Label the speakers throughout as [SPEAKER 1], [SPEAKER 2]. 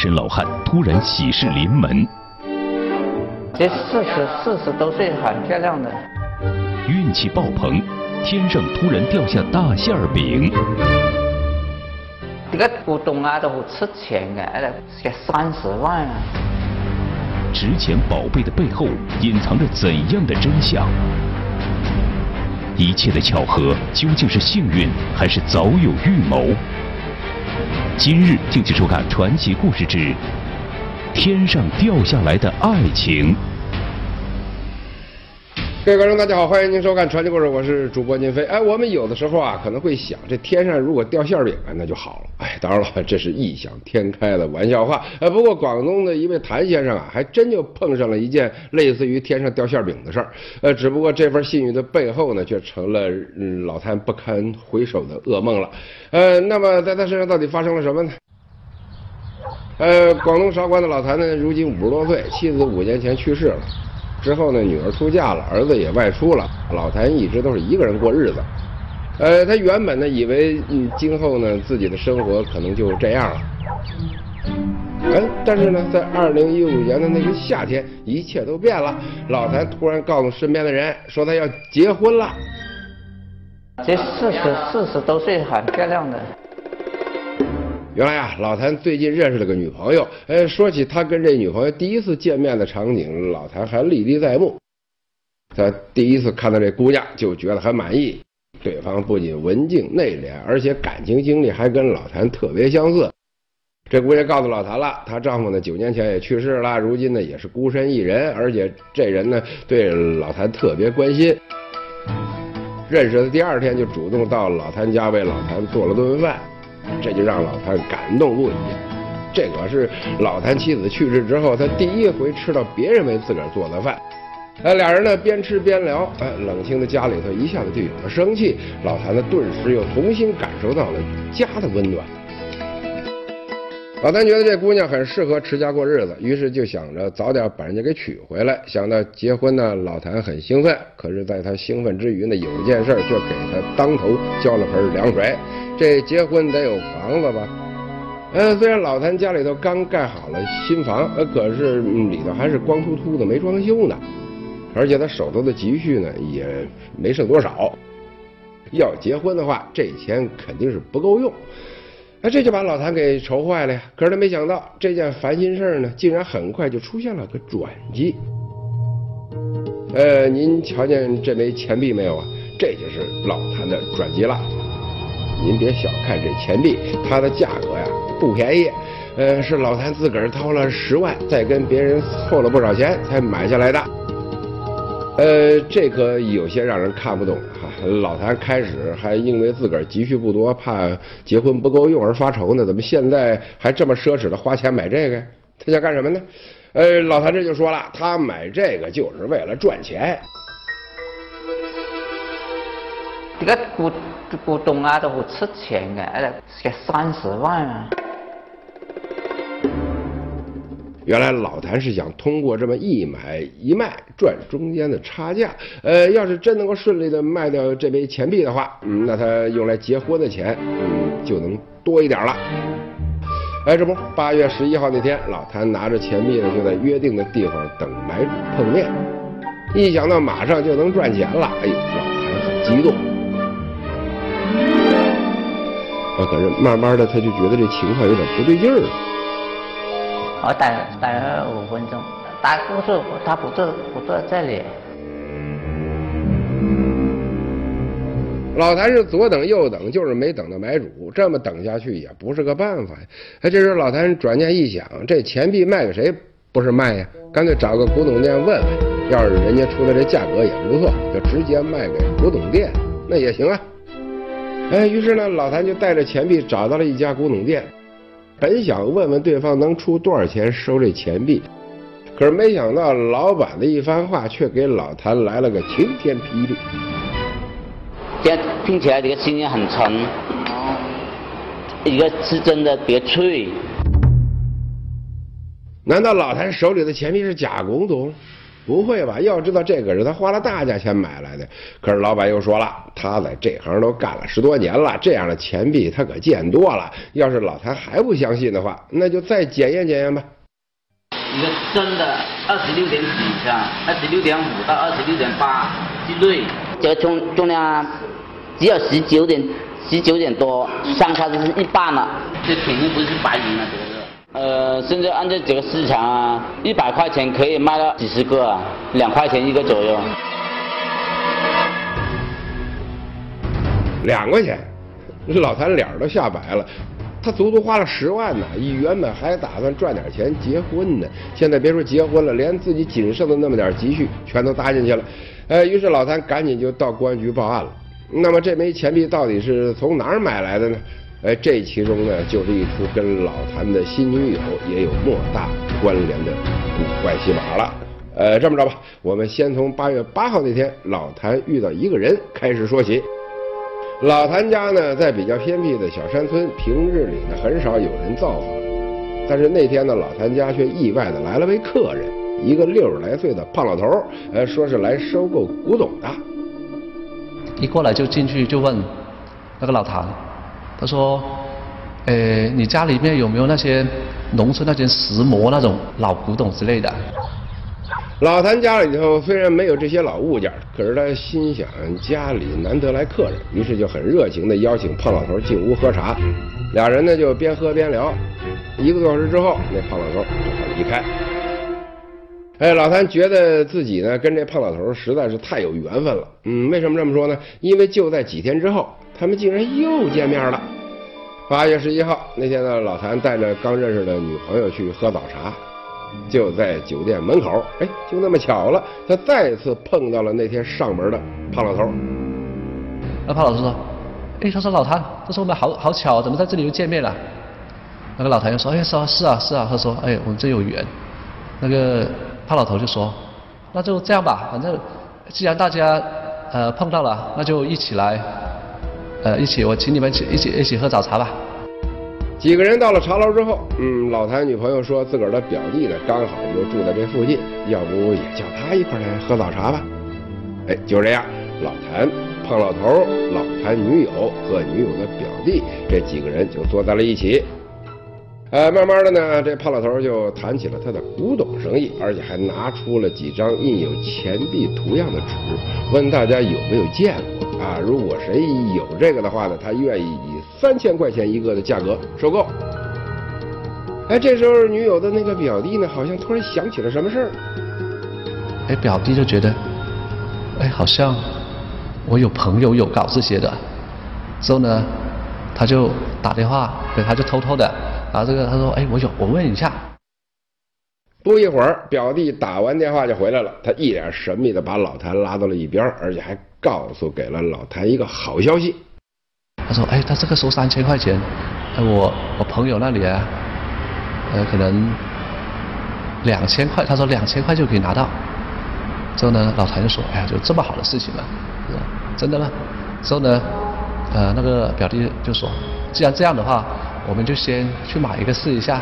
[SPEAKER 1] 单身老汉突然喜事临门，
[SPEAKER 2] 这四十四十多岁很漂亮的，
[SPEAKER 1] 运气爆棚，天上突然掉下大馅儿饼。
[SPEAKER 2] 这个古董啊都好值钱的，那个三十万啊！
[SPEAKER 1] 值钱宝贝的背后隐藏着怎样的真相？一切的巧合究竟是幸运还是早有预谋？今日敬请收看传奇故事之《天上掉下来的爱情》。
[SPEAKER 3] 各位观众，大家好，欢迎您收看传奇故事，我是主播金飞。哎，我们有的时候啊，可能会想，这天上如果掉馅饼啊，那就好了。哎，当然了，这是异想天开的玩笑话。哎，不过广东的一位谭先生啊，还真就碰上了一件类似于天上掉馅饼的事儿。呃，只不过这份幸运的背后呢，却成了嗯老谭不堪回首的噩梦了。呃，那么在他身上到底发生了什么呢？呃，广东韶关的老谭呢，如今五十多岁，妻子五年前去世了。之后呢，女儿出嫁了，儿子也外出了，老谭一直都是一个人过日子。呃，他原本呢以为，嗯，今后呢自己的生活可能就这样了。哎，但是呢，在二零一五年的那个夏天，一切都变了。老谭突然告诉身边的人，说他要结婚了。
[SPEAKER 2] 这四十四十多岁很漂亮的。
[SPEAKER 3] 原来啊，老谭最近认识了个女朋友。哎，说起他跟这女朋友第一次见面的场景，老谭还历历在目。他第一次看到这姑娘，就觉得很满意。对方不仅文静内敛，而且感情经历还跟老谭特别相似。这姑娘告诉老谭了，她丈夫呢九年前也去世了，如今呢也是孤身一人，而且这人呢对老谭特别关心。认识的第二天就主动到老谭家为老谭做了顿饭。这就让老谭感动不已。这可是老谭妻子去世之后，他第一回吃到别人为自个儿做的饭。哎，俩人呢边吃边聊，哎，冷清的家里头一下子就有了生气。老谭呢顿时又重新感受到了家的温暖。老谭觉得这姑娘很适合持家过日子，于是就想着早点把人家给娶回来。想到结婚呢，老谭很兴奋。可是，在他兴奋之余呢，有一件事却给他当头浇了盆凉水。这结婚得有房子吧？呃，虽然老谭家里头刚盖好了新房，呃，可是里头还是光秃秃的，没装修呢。而且他手头的积蓄呢，也没剩多少。要结婚的话，这钱肯定是不够用。那这就把老谭给愁坏了呀！可是他没想到，这件烦心事呢，竟然很快就出现了个转机。呃，您瞧见这枚钱币没有啊？这就是老谭的转机了。您别小看这钱币，它的价格呀不便宜。呃，是老谭自个儿掏了十万，再跟别人凑了不少钱才买下来的。呃，这可有些让人看不懂哈。老谭开始还因为自个儿积蓄不多，怕结婚不够用而发愁呢，怎么现在还这么奢侈的花钱买这个？他想干什么呢？呃，老谭这就说了，他买这个就是为了赚钱。
[SPEAKER 2] 这个古古董啊都好值钱的，那个三十万啊。
[SPEAKER 3] 原来老谭是想通过这么一买一卖赚中间的差价。呃，要是真能够顺利的卖掉这枚钱币的话，嗯，那他用来结婚的钱，嗯，就能多一点了。哎，这不，八月十一号那天，老谭拿着钱币呢，就在约定的地方等买主碰面。一想到马上就能赚钱了，哎呦，老谭很激动。啊，可是慢慢的他就觉得这情况有点不对劲儿。
[SPEAKER 2] 我等等了五分钟，他不是他不坐不坐这里。
[SPEAKER 3] 老谭是左等右等，就是没等到买主。这么等下去也不是个办法呀。哎，这时候老谭转念一想，这钱币卖给谁不是卖呀？干脆找个古董店问问，要是人家出的这价格也不错，就直接卖给古董店，那也行啊。哎，于是呢，老谭就带着钱币找到了一家古董店。本想问问对方能出多少钱收这钱币，可是没想到老板的一番话却给老谭来了个晴天霹雳。
[SPEAKER 2] 这听起来这个声音很沉，一个是真的别脆。
[SPEAKER 3] 难道老谭手里的钱币是假古董？不会吧？要知道这可是他花了大价钱买来的。可是老板又说了，他在这行都干了十多年了，这样的钱币他可见多了。要是老谭还不相信的话，那就再检验检验吧。
[SPEAKER 2] 一个真的二十六点几克，二十六点五到二十六点八之内，这个重重量只有十九点十九点多，相差就是一半了。这肯定不是白银了，这个是。呃，现在按照这个市场啊，一百块钱可以卖到几十个啊，两块钱一个左右。
[SPEAKER 3] 两块钱，老谭脸都吓白了。他足足花了十万呢，一原本还打算赚点钱结婚呢，现在别说结婚了，连自己仅剩的那么点积蓄全都搭进去了。呃，于是老谭赶紧就到公安局报案了。那么这枚钱币到底是从哪儿买来的呢？哎，这其中呢，就是一出跟老谭的新女友也有莫大关联的古怪戏码了。呃，这么着吧，我们先从八月八号那天老谭遇到一个人开始说起。老谭家呢，在比较偏僻的小山村，平日里呢很少有人造访。但是那天呢，老谭家却意外的来了位客人，一个六十来岁的胖老头呃，说是来收购古董的。
[SPEAKER 4] 一过来就进去就问那个老谭，他说：“呃，你家里面有没有那些农村那些石磨那种老古董之类的？”
[SPEAKER 3] 老谭家里头虽然没有这些老物件，可是他心想家里难得来客人，于是就很热情地邀请胖老头进屋喝茶。俩人呢就边喝边聊，一个多小时之后，那胖老头只好离开。哎，老谭觉得自己呢跟这胖老头实在是太有缘分了。嗯，为什么这么说呢？因为就在几天之后，他们竟然又见面了。八月十一号那天呢，老谭带着刚认识的女朋友去喝早茶。就在酒店门口，哎，就那么巧了，他再次碰到了那天上门的胖老头。
[SPEAKER 4] 那胖老头说：“哎，他说老谭，他说我们好好巧，怎么在这里又见面了？”那个老谭又说：“哎，是啊，是啊，是啊。”他说：“哎，我们真有缘。”那个胖老头就说：“那就这样吧，反正既然大家呃碰到了，那就一起来，呃，一起我请你们一起一起喝早茶吧。”
[SPEAKER 3] 几个人到了茶楼之后，嗯，老谭女朋友说自个儿的表弟呢刚好就住在这附近，要不也叫他一块来喝早茶吧？哎，就这样，老谭、胖老头、老谭女友和女友的表弟这几个人就坐在了一起。呃，慢慢的呢，这胖老头就谈起了他的古董生意，而且还拿出了几张印有钱币图样的纸，问大家有没有见过啊？如果谁有这个的话呢，他愿意以。三千块钱一个的价格收购。哎，这时候女友的那个表弟呢，好像突然想起了什么事儿。
[SPEAKER 4] 哎，表弟就觉得，哎，好像我有朋友有搞这些的。之后呢，他就打电话，对，他就偷偷的把这个，他说，哎，我有，我问一下。
[SPEAKER 3] 不一会儿，表弟打完电话就回来了，他一脸神秘的把老谭拉到了一边，而且还告诉给了老谭一个好消息。
[SPEAKER 4] 他说：“哎，他这个收三千块钱，哎，我我朋友那里啊，呃，可能两千块。他说两千块就可以拿到。之后呢，老谭就说：哎呀，就这么好的事情了？真的吗？之后呢，呃，那个表弟就说：既然这样的话，我们就先去买一个试一下。”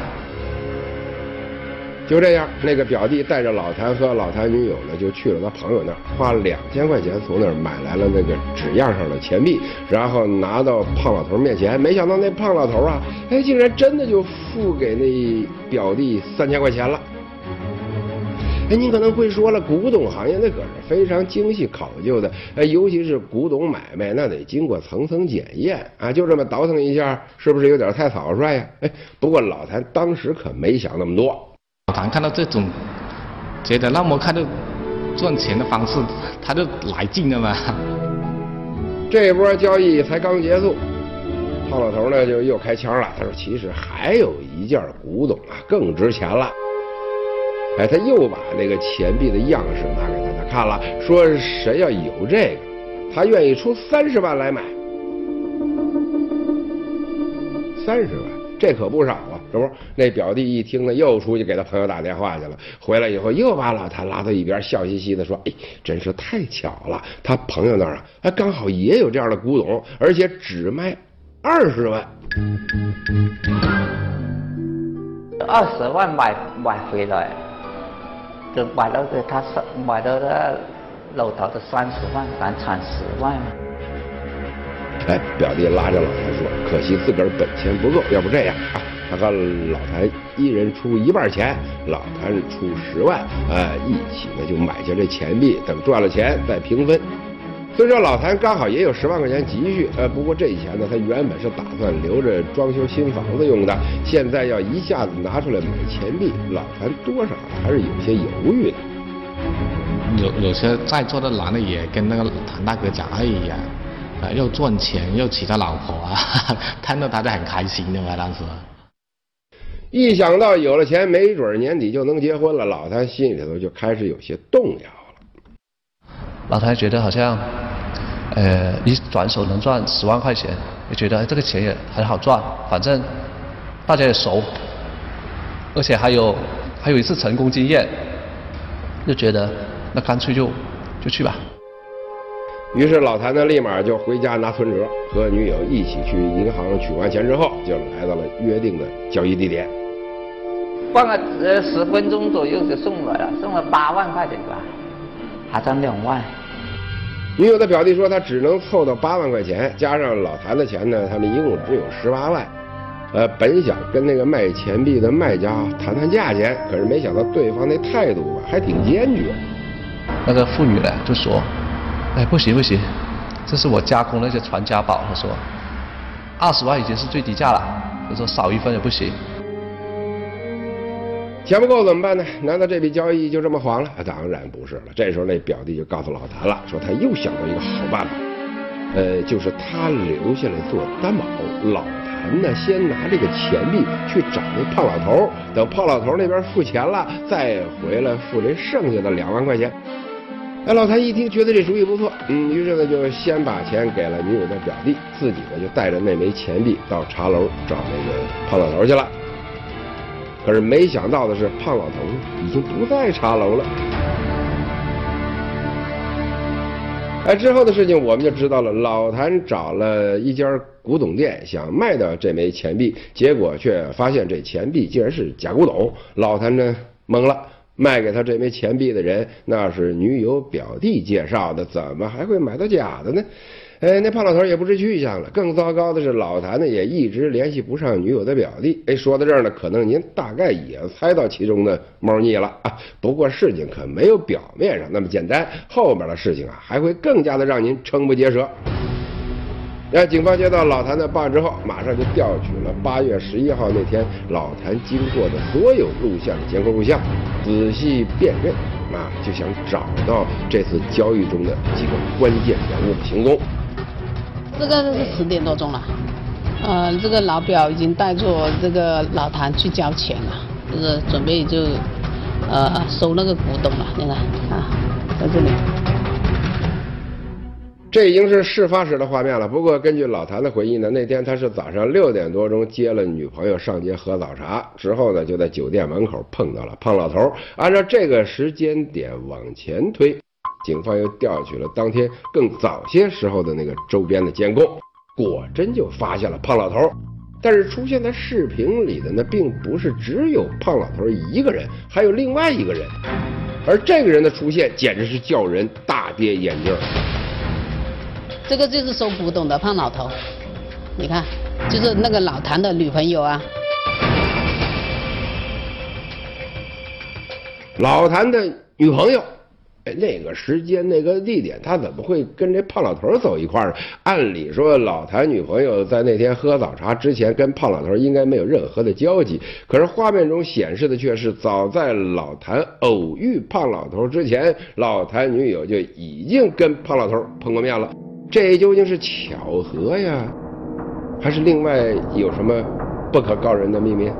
[SPEAKER 3] 就这样，那个表弟带着老谭和老谭女友呢，就去了他朋友那儿，花两千块钱从那儿买来了那个纸样上的钱币，然后拿到胖老头面前。没想到那胖老头啊，哎，竟然真的就付给那表弟三千块钱了。哎，你可能会说了，古董行业那可是非常精细考究的，哎，尤其是古董买卖，那得经过层层检验啊。就这么倒腾一下，是不是有点太草率呀？哎，不过老谭当时可没想那么多。
[SPEAKER 5] 老谭看到这种，觉得那么看到赚钱的方式，他就来劲了嘛。
[SPEAKER 3] 这波交易才刚结束，胖老头呢就又开腔了。他说：“其实还有一件古董啊，更值钱了。”哎，他又把那个钱币的样式拿给大家看了，说：“谁要有这个，他愿意出三十万来买。”三十万，这可不少啊。这不，那表弟一听呢，又出去给他朋友打电话去了。回来以后，又把老谭拉到一边，笑嘻嘻的说：“哎，真是太巧了，他朋友那儿啊，他刚好也有这样的古董，而且只卖二十万。
[SPEAKER 2] 二十万买买回来，就买了个他三买了个老头的三十万，咱产十万嘛。
[SPEAKER 3] 哎，表弟拉着老谭说：“可惜自个儿本钱不够，要不这样啊，他和老谭一人出一半钱，老谭出十万，哎，一起呢就买下这钱币，等赚了钱再平分。”虽说老谭刚好也有十万块钱积蓄，呃，不过这钱呢，他原本是打算留着装修新房子用的，现在要一下子拿出来买钱币，老谭多少还是有些犹豫的。
[SPEAKER 5] 有有些在座的男的也跟那个谭大哥讲，哎呀，呃，又赚钱又娶到老婆啊，看到他就很开心的嘛，当时。
[SPEAKER 3] 一想到有了钱，没准年底就能结婚了，老谭心里头就开始有些动摇了。
[SPEAKER 4] 老谭觉得好像。呃，一转手能赚十万块钱，也觉得这个钱也很好赚，反正大家也熟，而且还有还有一次成功经验，就觉得那干脆就就去吧。
[SPEAKER 3] 于是老谭呢，立马就回家拿存折，和女友一起去银行取完钱之后，就来到了约定的交易地点。
[SPEAKER 2] 逛了呃十分钟左右就送来了，送了八万块钱吧，还差两万。
[SPEAKER 3] 女友的表弟说，他只能凑到八万块钱，加上老谭的钱呢，他们一共只有十八万。呃，本想跟那个卖钱币的卖家谈谈价钱，可是没想到对方那态度吧，还挺坚决。
[SPEAKER 4] 那个妇女呢，就说：“哎，不行不行，这是我加工那些传家宝。”他说：“二十万已经是最低价了，他说少一分也不行。”
[SPEAKER 3] 钱不够怎么办呢？难道这笔交易就这么黄了？当然不是了。这时候那表弟就告诉老谭了，说他又想到一个好办法，呃，就是他留下来做担保，老谭呢先拿这个钱币去找那胖老头，等胖老头那边付钱了，再回来付这剩下的两万块钱。哎，老谭一听觉得这主意不错，嗯，于是呢就先把钱给了女友的表弟，自己呢就带着那枚钱币到茶楼找那个胖老头去了。可是没想到的是，胖老头已经不在茶楼了。哎，之后的事情我们就知道了。老谭找了一家古董店，想卖掉这枚钱币，结果却发现这钱币竟然是假古董。老谭呢懵了，卖给他这枚钱币的人那是女友表弟介绍的，怎么还会买到假的呢？哎，那胖老头也不知去向了。更糟糕的是，老谭呢也一直联系不上女友的表弟。哎，说到这儿呢，可能您大概也猜到其中的猫腻了啊。不过事情可没有表面上那么简单，后面的事情啊还会更加的让您瞠目结舌。那警方接到老谭的报案之后，马上就调取了八月十一号那天老谭经过的所有录像监控录像，仔细辨认，啊，就想找到这次交易中的几个关键人物的行踪。
[SPEAKER 6] 这个是十点多钟了，呃，这个老表已经带着这个老谭去交钱了，就是准备就呃收那个古董了。你看啊，在这里，
[SPEAKER 3] 这已经是事发时的画面了。不过根据老谭的回忆呢，那天他是早上六点多钟接了女朋友上街喝早茶，之后呢就在酒店门口碰到了胖老头。按照这个时间点往前推。警方又调取了当天更早些时候的那个周边的监控，果真就发现了胖老头。但是出现在视频里的那并不是只有胖老头一个人，还有另外一个人。而这个人的出现简直是叫人大跌眼镜。
[SPEAKER 6] 这个就是收古董的胖老头，你看，就是那个老谭的女朋友啊。
[SPEAKER 3] 老谭的女朋友。那个时间、那个地点，他怎么会跟这胖老头走一块儿？按理说，老谭女朋友在那天喝早茶之前，跟胖老头应该没有任何的交集。可是画面中显示的却是，早在老谭偶遇胖老头之前，老谭女友就已经跟胖老头碰过面了。这究竟是巧合呀，还是另外有什么不可告人的秘密？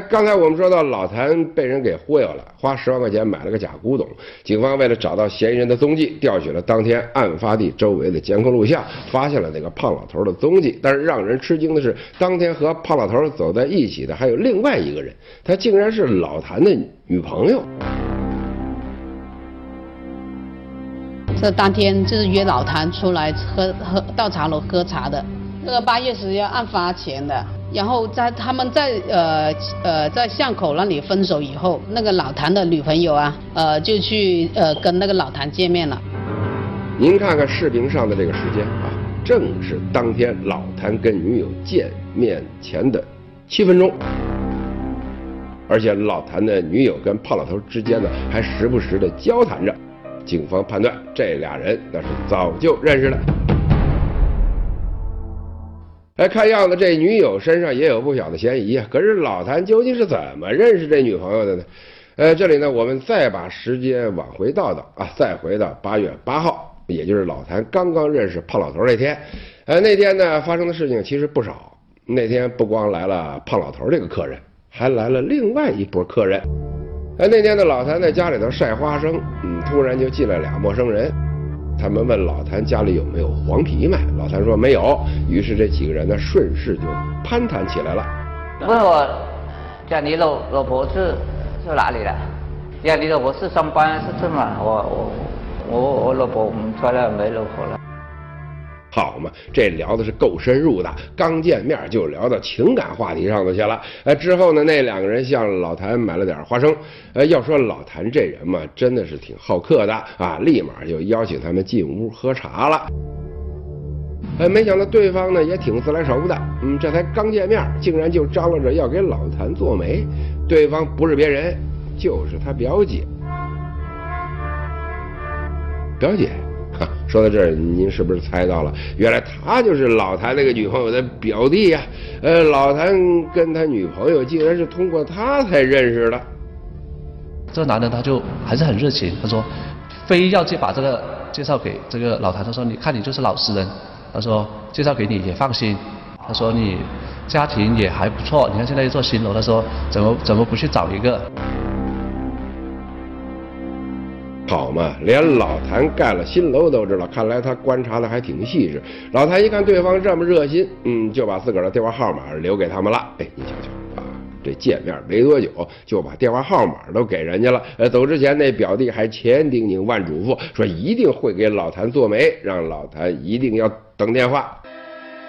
[SPEAKER 3] 刚才我们说到老谭被人给忽悠了，花十万块钱买了个假古董。警方为了找到嫌疑人的踪迹，调取了当天案发地周围的监控录像，发现了那个胖老头的踪迹。但是让人吃惊的是，当天和胖老头走在一起的还有另外一个人，他竟然是老谭的女朋友。
[SPEAKER 6] 这当天就是约老谭出来喝喝到茶楼喝茶的。那个八月十日案发前的，然后在他们在呃呃在巷口那里分手以后，那个老谭的女朋友啊，呃就去呃跟那个老谭见面了。
[SPEAKER 3] 您看看视频上的这个时间啊，正是当天老谭跟女友见面前的七分钟。而且老谭的女友跟胖老头之间呢，还时不时的交谈着。警方判断这俩人那是早就认识了。哎，看样子这女友身上也有不小的嫌疑啊。可是老谭究竟是怎么认识这女朋友的呢？呃，这里呢，我们再把时间往回倒倒啊，再回到八月八号，也就是老谭刚刚认识胖老头那天。呃，那天呢发生的事情其实不少。那天不光来了胖老头这个客人，还来了另外一波客人。哎，那天呢，老谭在家里头晒花生，嗯，突然就进来俩陌生人。他们问老谭家里有没有黄皮卖，老谭说没有。于是这几个人呢，顺势就攀谈起来了。
[SPEAKER 2] 问我，家你老老婆是是哪里的？家你老婆是上班是这么？我我我我老婆我们出来没老婆了。
[SPEAKER 3] 好嘛，这聊的是够深入的，刚见面就聊到情感话题上头去了。哎，之后呢，那两个人向老谭买了点花生。哎，要说老谭这人嘛，真的是挺好客的啊，立马就邀请他们进屋喝茶了。哎，没想到对方呢也挺自来熟的，嗯，这才刚见面，竟然就张罗着要给老谭做媒。对方不是别人，就是他表姐。表姐。说到这儿，您是不是猜到了？原来他就是老谭那个女朋友的表弟呀！呃，老谭跟他女朋友竟然是通过他才认识的。
[SPEAKER 4] 这男的他就还是很热情，他说非要去把这个介绍给这个老谭。他说你看你就是老实人，他说介绍给你也放心。他说你家庭也还不错，你看现在一座新楼，他说怎么怎么不去找一个？
[SPEAKER 3] 好嘛，连老谭盖了新楼都知道，看来他观察的还挺细致。老谭一看对方这么热心，嗯，就把自个儿的电话号码留给他们了。哎，你瞧瞧啊，这见面没多久就把电话号码都给人家了。呃，走之前那表弟还千叮咛万嘱咐，说一定会给老谭做媒，让老谭一定要等电话。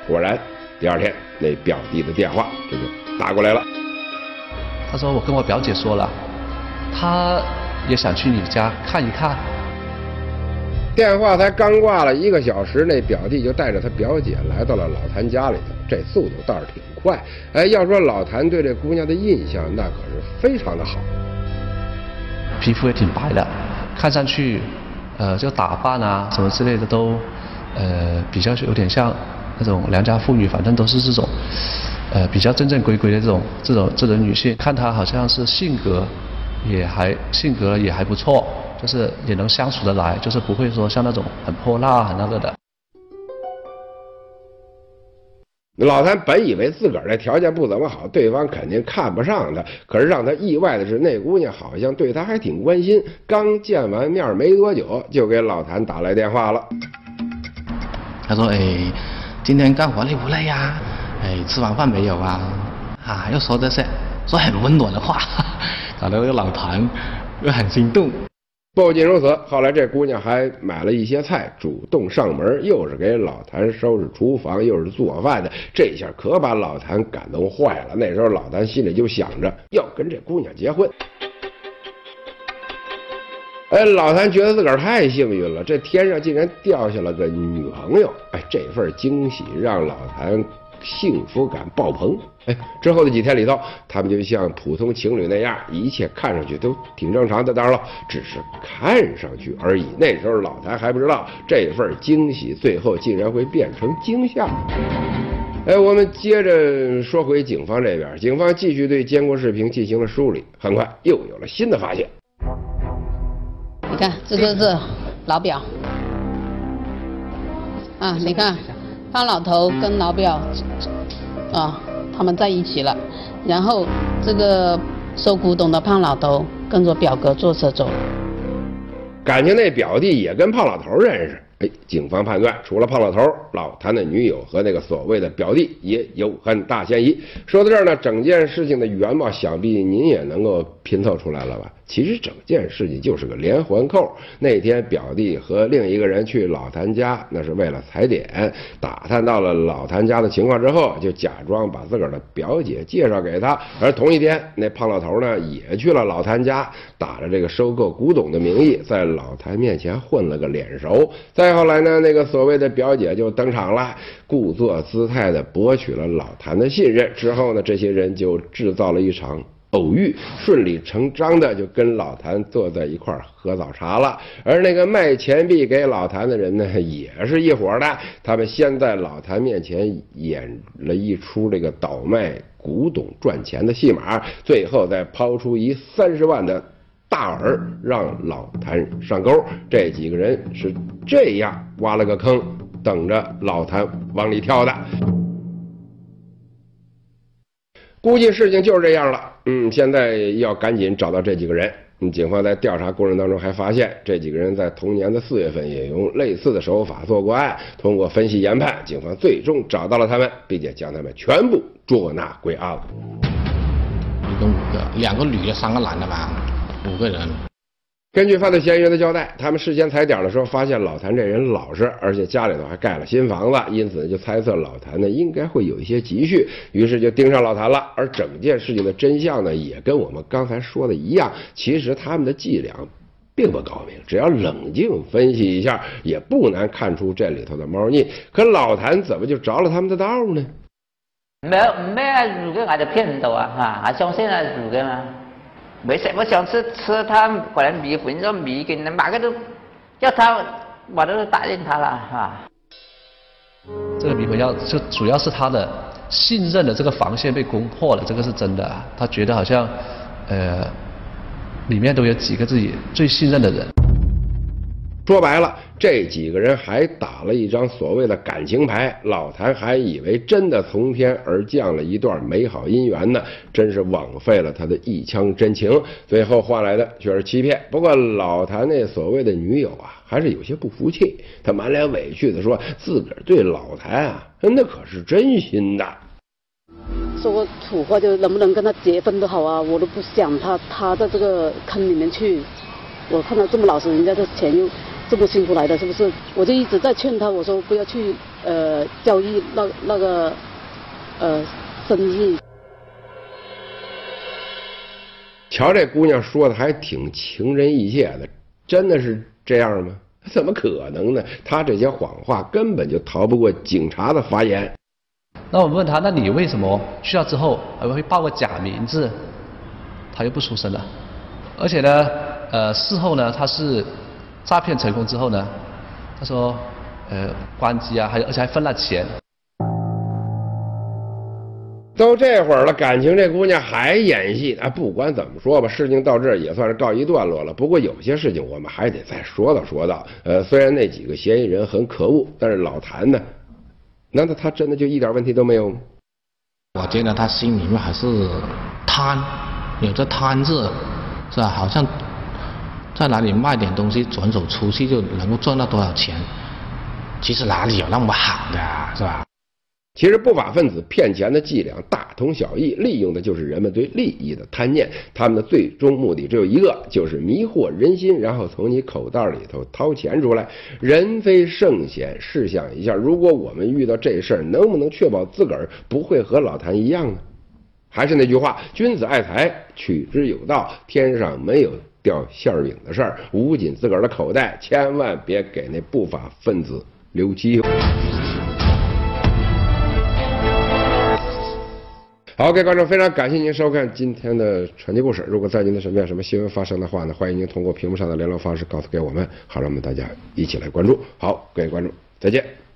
[SPEAKER 3] 果然，第二天那表弟的电话这就打过来了。
[SPEAKER 4] 他说我跟我表姐说了，他。也想去你家看一看。
[SPEAKER 3] 电话才刚挂了一个小时，那表弟就带着他表姐来到了老谭家里头，这速度倒是挺快。哎，要说老谭对这姑娘的印象，那可是非常的好。
[SPEAKER 4] 皮肤也挺白的，看上去，呃，就打扮啊什么之类的都，呃，比较有点像那种良家妇女，反正都是这种，呃，比较正正规规的这种这种这种女性。看她好像是性格。也还性格也还不错，就是也能相处得来，就是不会说像那种很泼辣很那个的。
[SPEAKER 3] 老谭本以为自个儿的条件不怎么好，对方肯定看不上他。可是让他意外的是，那姑娘好像对他还挺关心。刚见完面没多久，就给老谭打来电话了。
[SPEAKER 5] 他说：“哎，今天干活累不累呀？哎，吃完饭没有啊？啊，又说这些，说很温暖的话。” 打到个老谭，又很心动。
[SPEAKER 3] 不仅如此，后来这姑娘还买了一些菜，主动上门，又是给老谭收拾厨房，又是做饭的。这下可把老谭感动坏了。那时候老谭心里就想着要跟这姑娘结婚。哎，老谭觉得自个儿太幸运了，这天上竟然掉下了个女朋友。哎，这份惊喜让老谭。幸福感爆棚，哎，之后的几天里头，他们就像普通情侣那样，一切看上去都挺正常的。当然了，只是看上去而已。那时候老谭还不知道，这份惊喜最后竟然会变成惊吓。哎，我们接着说回警方这边，警方继续对监控视频进行了梳理，很快又有了新的发现。
[SPEAKER 6] 你看，这个是老表，啊，你看。胖老头跟老表啊，他们在一起了。然后这个收古董的胖老头跟着表哥坐车走了。
[SPEAKER 3] 感情那表弟也跟胖老头认识。哎，警方判断，除了胖老头，老谭的女友和那个所谓的表弟也有很大嫌疑。说到这儿呢，整件事情的原貌，想必您也能够拼凑出来了吧？其实整件事情就是个连环扣。那天表弟和另一个人去老谭家，那是为了踩点。打探到了老谭家的情况之后，就假装把自个儿的表姐介绍给他。而同一天，那胖老头呢也去了老谭家，打着这个收购古董的名义，在老谭面前混了个脸熟。再后来呢，那个所谓的表姐就登场了，故作姿态的博取了老谭的信任。之后呢，这些人就制造了一场。偶遇，顺理成章的就跟老谭坐在一块儿喝早茶了。而那个卖钱币给老谭的人呢，也是一伙的。他们先在老谭面前演了一出这个倒卖古董赚钱的戏码，最后再抛出一三十万的大饵，让老谭上钩。这几个人是这样挖了个坑，等着老谭往里跳的。估计事情就是这样了。嗯，现在要赶紧找到这几个人。嗯，警方在调查过程当中还发现，这几个人在同年的四月份也用类似的手法做过案。通过分析研判，警方最终找到了他们，并且将他们全部捉拿归案了。
[SPEAKER 5] 一共五个，两个女的，三个男的吧，五个人。
[SPEAKER 3] 根据犯罪嫌疑人的交代，他们事先踩点的时候发现老谭这人老实，而且家里头还盖了新房子，因此就猜测老谭呢应该会有一些积蓄，于是就盯上老谭了。而整件事情的真相呢，也跟我们刚才说的一样，其实他们的伎俩并不高明，只要冷静分析一下，也不难看出这里头的猫腻。可老谭怎么就着了他们的道呢？
[SPEAKER 2] 没没有，如果俺就骗人的啊，哈，还相信啊，如果吗？没事，我想吃吃他可能米粉，这米给你哪个都叫他，我都答应他了是吧。
[SPEAKER 4] 这个米粉要就主要是他的信任的这个防线被攻破了，这个是真的。他觉得好像呃里面都有几个自己最信任的人。
[SPEAKER 3] 说白了，这几个人还打了一张所谓的感情牌，老谭还以为真的从天而降了一段美好姻缘呢，真是枉费了他的一腔真情，最后换来的却是欺骗。不过老谭那所谓的女友啊，还是有些不服气，他满脸委屈的说自个儿对老谭啊，那可是真心的。
[SPEAKER 6] 说个土话，就能不能跟他结婚都好啊，我都不想他他在这个坑里面去。我看他这么老实，人家的钱又。这么辛苦来的，是不是？我就一直在劝他，我说不要去呃交易那那个呃生意。
[SPEAKER 3] 瞧这姑娘说的还挺情真意切的，真的是这样吗？怎么可能呢？她这些谎话根本就逃不过警察的法眼。
[SPEAKER 4] 那我们问他，那你为什么去了之后还会报个假名字？他又不出声了，而且呢，呃，事后呢，他是。诈骗成功之后呢，他说，呃，关机啊，还有而且还分了钱。
[SPEAKER 3] 都这会儿了，感情这姑娘还演戏啊！不管怎么说吧，事情到这儿也算是告一段落了。不过有些事情我们还得再说道说道。呃，虽然那几个嫌疑人很可恶，但是老谭呢，难道他真的就一点问题都没有吗？
[SPEAKER 5] 我觉得他心里面还是贪，有着贪字，是吧？好像。在哪里卖点东西，转手出去就能够赚到多少钱？其实哪里有那么好的，是吧？
[SPEAKER 3] 其实不法分子骗钱的伎俩大同小异，利用的就是人们对利益的贪念。他们的最终目的只有一个，就是迷惑人心，然后从你口袋里头掏钱出来。人非圣贤，试想一下，如果我们遇到这事儿，能不能确保自个儿不会和老谭一样呢？还是那句话，君子爱财，取之有道。天上没有。掉馅饼的事儿，捂紧自个儿的口袋，千万别给那不法分子留机会。好，各位观众，非常感谢您收看今天的传奇故事。如果在您的身边有什么新闻发生的话呢，欢迎您通过屏幕上的联络方式告诉给我们，好，让我们大家一起来关注。好，各位观众，再见。